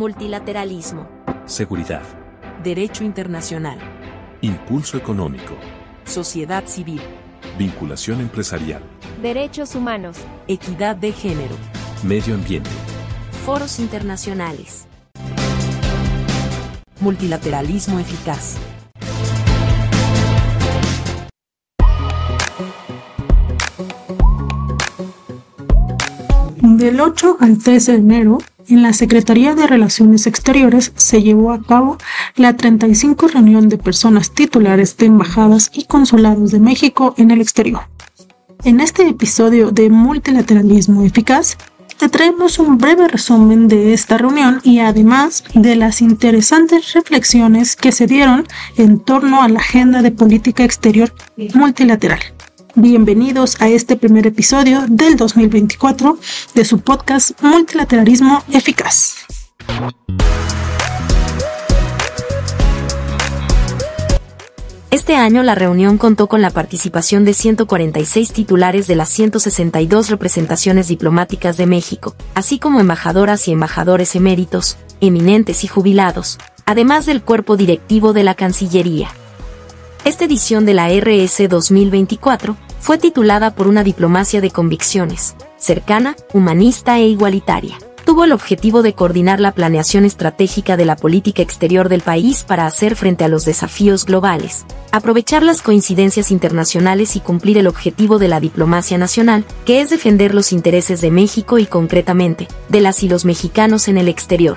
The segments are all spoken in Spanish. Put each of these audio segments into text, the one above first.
Multilateralismo. Seguridad. Derecho internacional. Impulso económico. Sociedad civil. Vinculación empresarial. Derechos humanos. Equidad de género. Medio ambiente. Foros internacionales. Multilateralismo eficaz. Del 8 al 13 de enero, en la Secretaría de Relaciones Exteriores se llevó a cabo la 35 reunión de personas titulares de embajadas y consulados de México en el exterior. En este episodio de Multilateralismo Eficaz, te traemos un breve resumen de esta reunión y además de las interesantes reflexiones que se dieron en torno a la agenda de política exterior multilateral. Bienvenidos a este primer episodio del 2024 de su podcast Multilateralismo Eficaz. Este año la reunión contó con la participación de 146 titulares de las 162 representaciones diplomáticas de México, así como embajadoras y embajadores eméritos, eminentes y jubilados, además del cuerpo directivo de la Cancillería. Esta edición de la RS 2024 fue titulada por una diplomacia de convicciones, cercana, humanista e igualitaria. Tuvo el objetivo de coordinar la planeación estratégica de la política exterior del país para hacer frente a los desafíos globales, aprovechar las coincidencias internacionales y cumplir el objetivo de la diplomacia nacional, que es defender los intereses de México y concretamente, de las y los mexicanos en el exterior.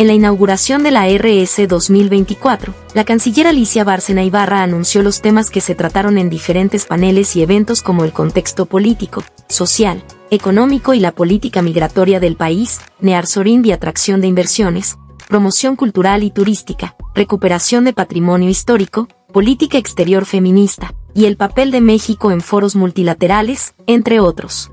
En la inauguración de la RS 2024, la canciller Alicia Bárcena Ibarra anunció los temas que se trataron en diferentes paneles y eventos como el contexto político, social, económico y la política migratoria del país, Nearsorin y atracción de inversiones, promoción cultural y turística, recuperación de patrimonio histórico, política exterior feminista, y el papel de México en foros multilaterales, entre otros.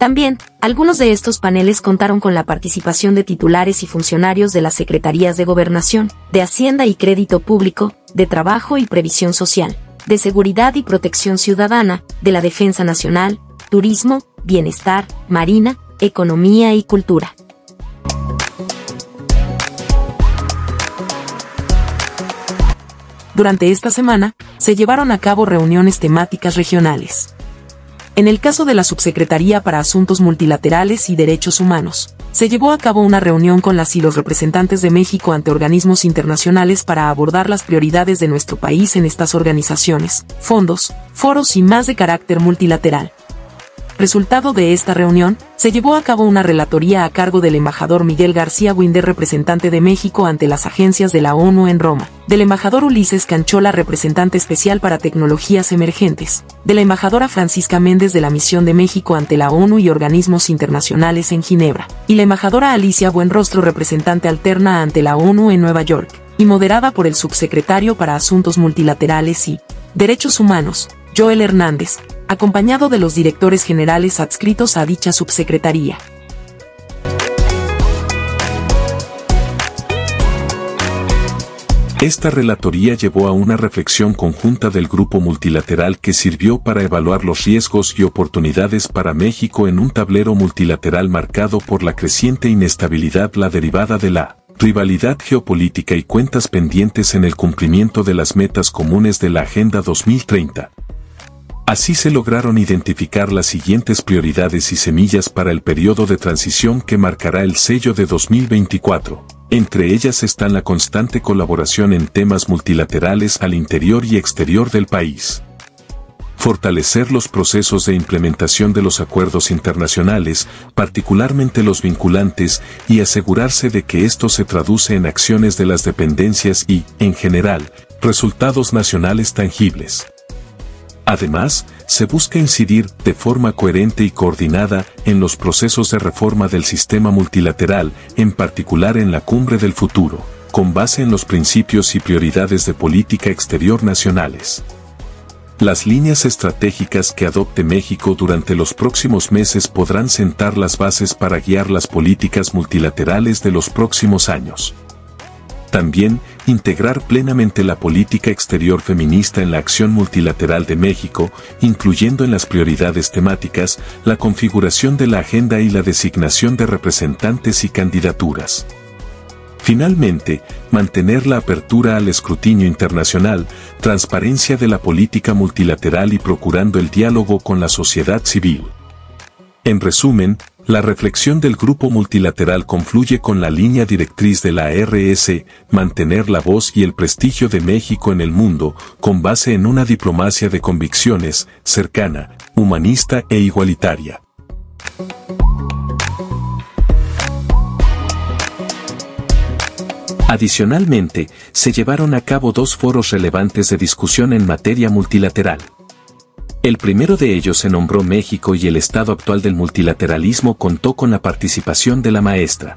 También, algunos de estos paneles contaron con la participación de titulares y funcionarios de las Secretarías de Gobernación, de Hacienda y Crédito Público, de Trabajo y Previsión Social, de Seguridad y Protección Ciudadana, de la Defensa Nacional, Turismo, Bienestar, Marina, Economía y Cultura. Durante esta semana, se llevaron a cabo reuniones temáticas regionales. En el caso de la Subsecretaría para Asuntos Multilaterales y Derechos Humanos, se llevó a cabo una reunión con las y los representantes de México ante organismos internacionales para abordar las prioridades de nuestro país en estas organizaciones, fondos, foros y más de carácter multilateral. Resultado de esta reunión, se llevó a cabo una relatoría a cargo del embajador Miguel García Winder, representante de México ante las agencias de la ONU en Roma, del embajador Ulises Canchola, representante especial para tecnologías emergentes, de la embajadora Francisca Méndez de la Misión de México ante la ONU y organismos internacionales en Ginebra, y la embajadora Alicia Buenrostro, representante alterna ante la ONU en Nueva York, y moderada por el subsecretario para Asuntos Multilaterales y Derechos Humanos, Joel Hernández, acompañado de los directores generales adscritos a dicha subsecretaría. Esta relatoría llevó a una reflexión conjunta del grupo multilateral que sirvió para evaluar los riesgos y oportunidades para México en un tablero multilateral marcado por la creciente inestabilidad la derivada de la rivalidad geopolítica y cuentas pendientes en el cumplimiento de las metas comunes de la Agenda 2030. Así se lograron identificar las siguientes prioridades y semillas para el periodo de transición que marcará el sello de 2024. Entre ellas están la constante colaboración en temas multilaterales al interior y exterior del país. Fortalecer los procesos de implementación de los acuerdos internacionales, particularmente los vinculantes, y asegurarse de que esto se traduce en acciones de las dependencias y, en general, resultados nacionales tangibles. Además, se busca incidir de forma coherente y coordinada en los procesos de reforma del sistema multilateral, en particular en la cumbre del futuro, con base en los principios y prioridades de política exterior nacionales. Las líneas estratégicas que adopte México durante los próximos meses podrán sentar las bases para guiar las políticas multilaterales de los próximos años. También, integrar plenamente la política exterior feminista en la acción multilateral de México, incluyendo en las prioridades temáticas la configuración de la agenda y la designación de representantes y candidaturas. Finalmente, mantener la apertura al escrutinio internacional, transparencia de la política multilateral y procurando el diálogo con la sociedad civil. En resumen, la reflexión del grupo multilateral confluye con la línea directriz de la RS, mantener la voz y el prestigio de México en el mundo, con base en una diplomacia de convicciones, cercana, humanista e igualitaria. Adicionalmente, se llevaron a cabo dos foros relevantes de discusión en materia multilateral. El primero de ellos se nombró México y el estado actual del multilateralismo contó con la participación de la maestra.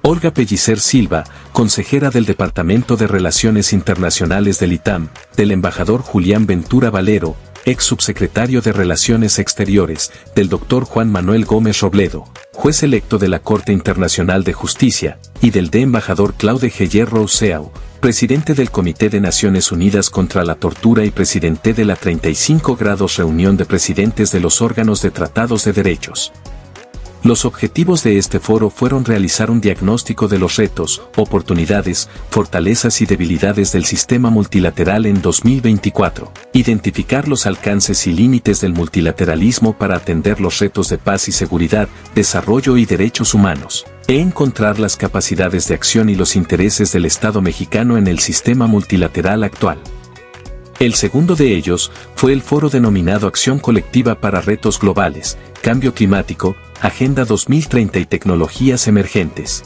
Olga Pellicer Silva, consejera del Departamento de Relaciones Internacionales del ITAM, del embajador Julián Ventura Valero, ex subsecretario de Relaciones Exteriores, del doctor Juan Manuel Gómez Robledo, juez electo de la Corte Internacional de Justicia, y del de embajador Claude Geyer Rousseau, presidente del Comité de Naciones Unidas contra la Tortura y presidente de la 35 grados reunión de presidentes de los órganos de tratados de derechos. Los objetivos de este foro fueron realizar un diagnóstico de los retos, oportunidades, fortalezas y debilidades del sistema multilateral en 2024, identificar los alcances y límites del multilateralismo para atender los retos de paz y seguridad, desarrollo y derechos humanos, e encontrar las capacidades de acción y los intereses del Estado mexicano en el sistema multilateral actual. El segundo de ellos fue el foro denominado Acción Colectiva para Retos Globales, Cambio Climático, Agenda 2030 y Tecnologías Emergentes.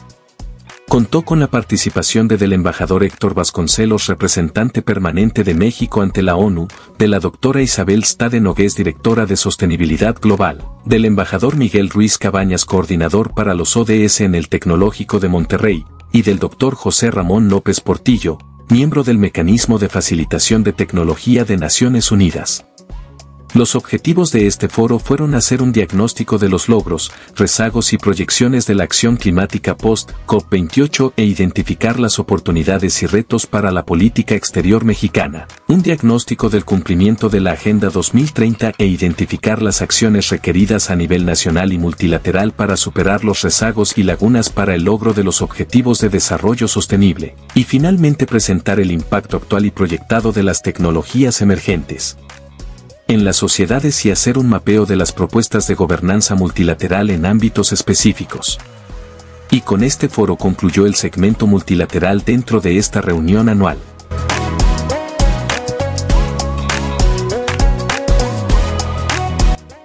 Contó con la participación de del embajador Héctor Vasconcelos, representante permanente de México ante la ONU, de la doctora Isabel Stade Nogués, directora de Sostenibilidad Global, del embajador Miguel Ruiz Cabañas, coordinador para los ODS en el Tecnológico de Monterrey, y del doctor José Ramón López Portillo, miembro del Mecanismo de Facilitación de Tecnología de Naciones Unidas. Los objetivos de este foro fueron hacer un diagnóstico de los logros, rezagos y proyecciones de la acción climática post-COP28 e identificar las oportunidades y retos para la política exterior mexicana, un diagnóstico del cumplimiento de la Agenda 2030 e identificar las acciones requeridas a nivel nacional y multilateral para superar los rezagos y lagunas para el logro de los objetivos de desarrollo sostenible, y finalmente presentar el impacto actual y proyectado de las tecnologías emergentes en las sociedades y hacer un mapeo de las propuestas de gobernanza multilateral en ámbitos específicos. Y con este foro concluyó el segmento multilateral dentro de esta reunión anual.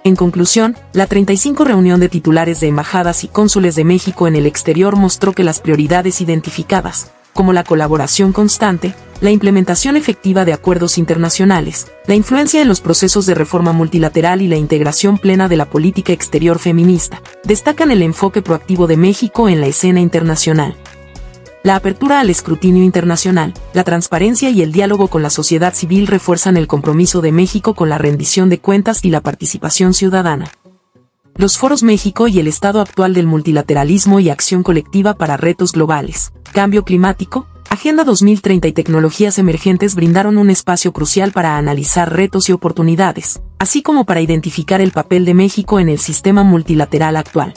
En conclusión, la 35 reunión de titulares de embajadas y cónsules de México en el exterior mostró que las prioridades identificadas, como la colaboración constante, la implementación efectiva de acuerdos internacionales, la influencia en los procesos de reforma multilateral y la integración plena de la política exterior feminista, destacan el enfoque proactivo de México en la escena internacional. La apertura al escrutinio internacional, la transparencia y el diálogo con la sociedad civil refuerzan el compromiso de México con la rendición de cuentas y la participación ciudadana. Los foros México y el estado actual del multilateralismo y acción colectiva para retos globales, cambio climático, Agenda 2030 y tecnologías emergentes brindaron un espacio crucial para analizar retos y oportunidades, así como para identificar el papel de México en el sistema multilateral actual.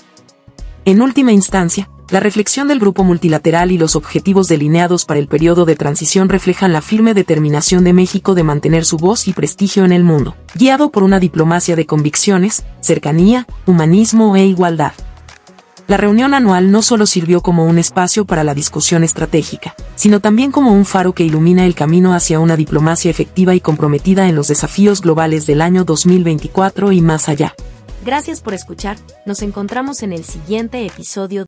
En última instancia, la reflexión del grupo multilateral y los objetivos delineados para el periodo de transición reflejan la firme determinación de México de mantener su voz y prestigio en el mundo, guiado por una diplomacia de convicciones, cercanía, humanismo e igualdad. La reunión anual no solo sirvió como un espacio para la discusión estratégica, sino también como un faro que ilumina el camino hacia una diplomacia efectiva y comprometida en los desafíos globales del año 2024 y más allá. Gracias por escuchar, nos encontramos en el siguiente episodio.